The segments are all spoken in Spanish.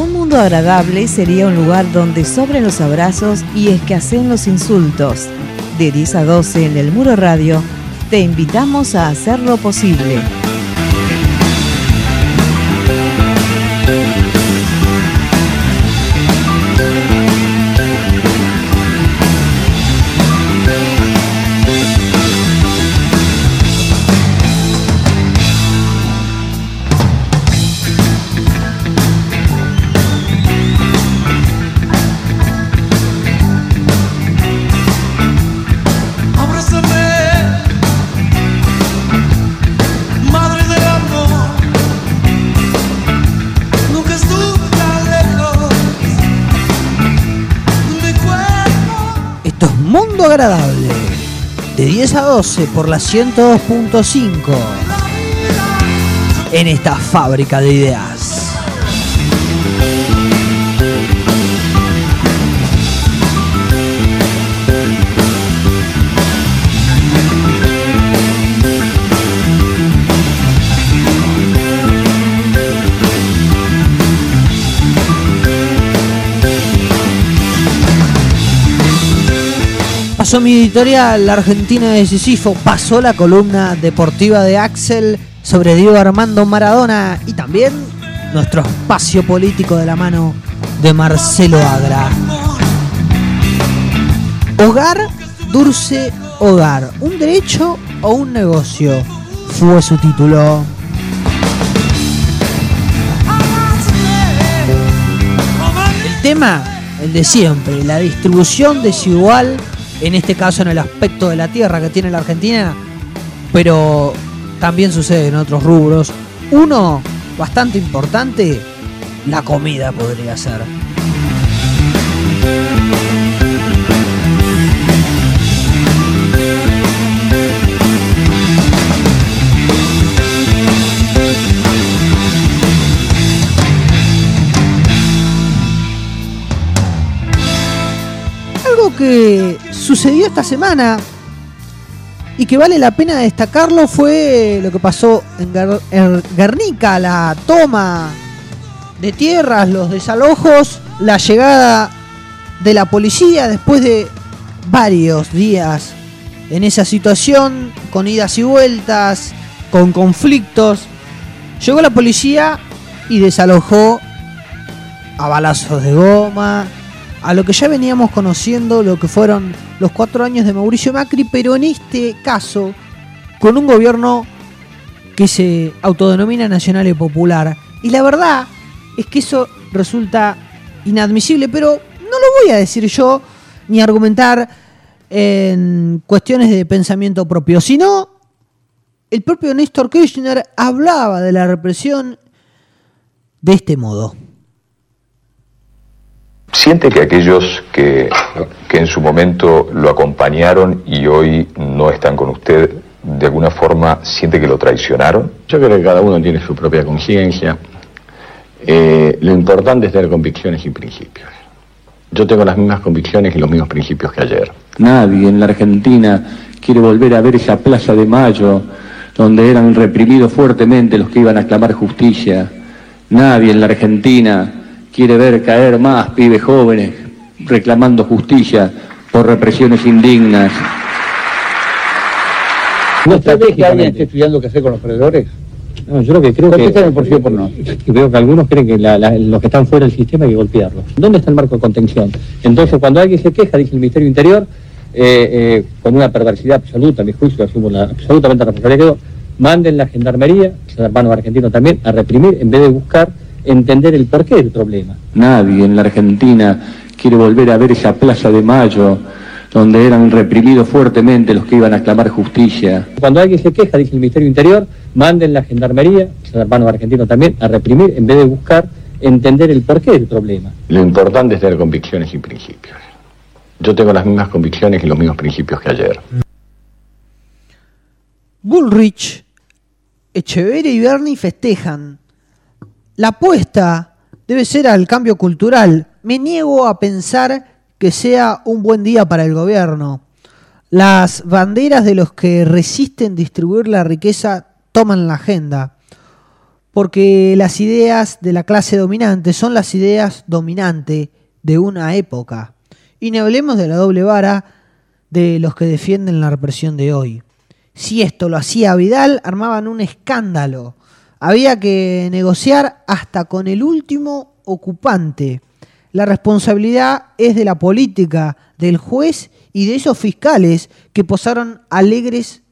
Un mundo agradable sería un lugar donde sobren los abrazos y escaseen los insultos. De 10 a 12 en el Muro Radio, te invitamos a hacerlo posible. Agradable. De 10 a 12 por la 102.5. En esta fábrica de ideas. Pasó mi editorial, la Argentina de Sisifo, pasó la columna deportiva de Axel sobre Diego Armando Maradona y también nuestro espacio político de la mano de Marcelo Agra. Hogar, dulce hogar, un derecho o un negocio, fue su título. El tema, el de siempre, la distribución desigual en este caso en el aspecto de la tierra que tiene la Argentina, pero también sucede en otros rubros. Uno bastante importante, la comida podría ser. Que sucedió esta semana y que vale la pena destacarlo fue lo que pasó en, Guernica, la toma de tierras, los desalojos, la llegada de la policía después de varios días en esa situación, con idas y vueltas, con conflictos. Llegó la policía y desalojó a balazos de goma, a lo que ya veníamos conociendo, lo que fueron los cuatro años de Mauricio Macri, pero en este caso con un gobierno que se autodenomina nacional y popular. Y la verdad es que eso resulta inadmisible, pero no lo voy a decir yo ni argumentar en cuestiones de pensamiento propio, sino el propio Néstor Kirchner hablaba de la represión de este modo. ¿Siente que aquellos que, en su momento lo acompañaron y hoy no están con usted, de alguna forma siente que lo traicionaron? Yo creo que cada uno tiene su propia conciencia. Eh, lo importante es tener convicciones y principios. Yo tengo las mismas convicciones y los mismos principios que ayer. Nadie en la Argentina quiere volver a ver esa Plaza de Mayo donde eran reprimidos fuertemente los que iban a clamar justicia. Nadie en la Argentina quiere ver caer más pibes jóvenes reclamando justicia por represiones indignas. ¿No está que alguien esté estudiando qué hacer con los perdedores? No, yo lo que creo que... por sí o por no? Creo que algunos creen que los que están fuera del sistema hay que golpearlos. ¿Dónde está el marco de contención? Entonces, cuando alguien se queja, dice el Ministerio Interior, eh, eh, con una perversidad absoluta, a mi juicio, asumo la, absolutamente responsabilidad que manden la gendarmería, los hermanos argentinos también, a reprimir en vez de buscar entender el porqué del problema. Nadie en la Argentina quiere volver a ver esa Plaza de Mayo donde eran reprimidos fuertemente los que iban a clamar justicia. Cuando alguien se queja, dice el Ministerio Interior, manden la gendarmería, los hermanos argentinos también, a reprimir en vez de buscar entender el porqué del problema. Lo importante es tener convicciones y principios. Yo tengo las mismas convicciones y los mismos principios que ayer. Bullrich, Echeverria y Bernie festejan la apuesta debe ser al cambio cultural. Me niego a pensar que sea un buen día para el gobierno. Las banderas de los que resisten distribuir la riqueza toman la agenda. porque las ideas de la clase dominante son las ideas dominantes de una época. Y no hablemos de la doble vara de los que defienden la represión de hoy. Si esto lo hacía Vidal, armaban un escándalo. Había que negociar hasta con el último ocupante. La responsabilidad es de la política, del juez y de esos fiscales que posaron alegres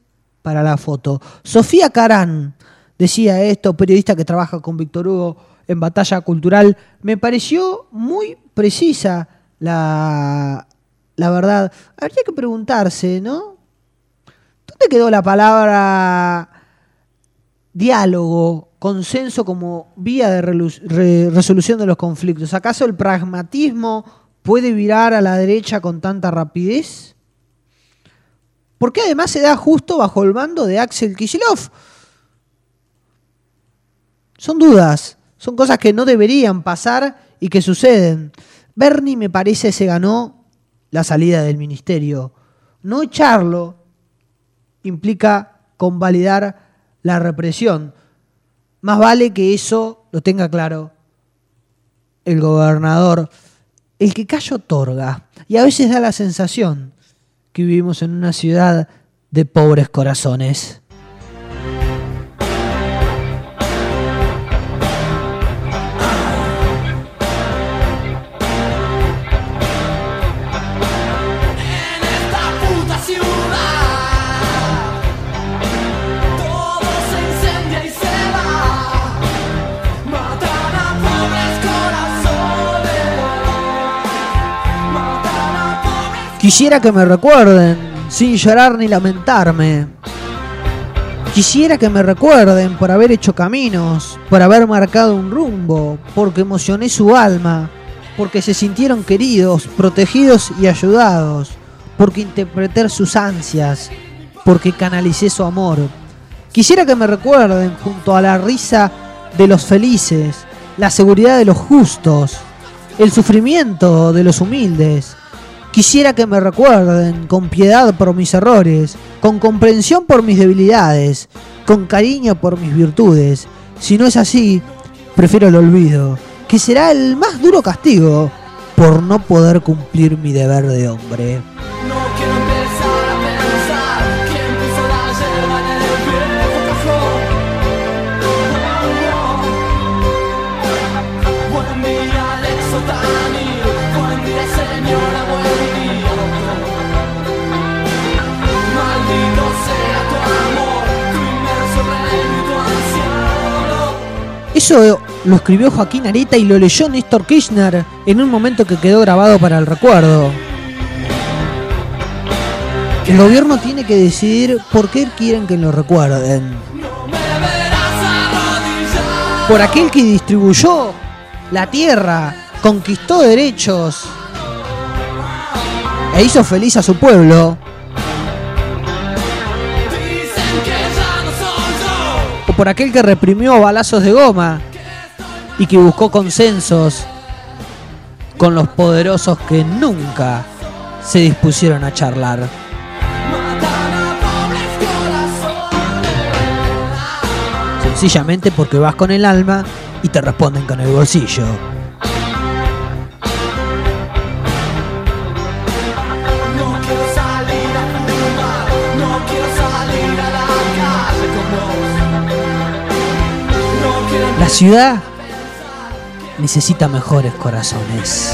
para la foto. Sofía Carán decía esto, periodista que trabaja con Víctor Hugo en Batalla Cultural, me pareció muy precisa la, la verdad. Habría que preguntarse, ¿no? ¿Dónde quedó la palabra diálogo, consenso como vía de resolución de los conflictos? ¿Acaso el pragmatismo puede virar a la derecha con tanta rapidez? Porque además se da justo bajo el mando de Axel Kicillof. Son dudas, son cosas que no deberían pasar y que suceden. Bernie me parece se ganó la salida del ministerio. No echarlo implica convalidar la represión. Más vale que eso lo tenga claro el gobernador. El que calla otorga. Y a veces da la sensación que vivimos en una ciudad de pobres corazones. Quisiera que me recuerden, sin llorar ni lamentarme. Quisiera que me recuerden por haber hecho caminos, por haber marcado un rumbo, porque emocioné su alma, porque se sintieron queridos, protegidos y ayudados, porque interpreté sus ansias, porque canalicé su amor. Quisiera que me recuerden junto a la risa de los felices, la seguridad de los justos, el sufrimiento de los humildes, Quisiera que me recuerden con piedad por mis errores, con comprensión por mis debilidades, con cariño por mis virtudes. Si no es así, prefiero el olvido, que será el más duro castigo por no poder cumplir mi deber de hombre. Eso lo escribió Joaquín Areta y lo leyó Néstor Kirchner en un momento que quedó grabado para el recuerdo. El gobierno tiene que decidir por qué quieren que lo recuerden. Por aquel que distribuyó la tierra, conquistó derechos e hizo feliz a su pueblo. Por aquel que reprimió balazos de goma y que buscó consensos con los poderosos que nunca se dispusieron a charlar. Sencillamente porque vas con el alma y te responden con el bolsillo. La ciudad necesita mejores corazones.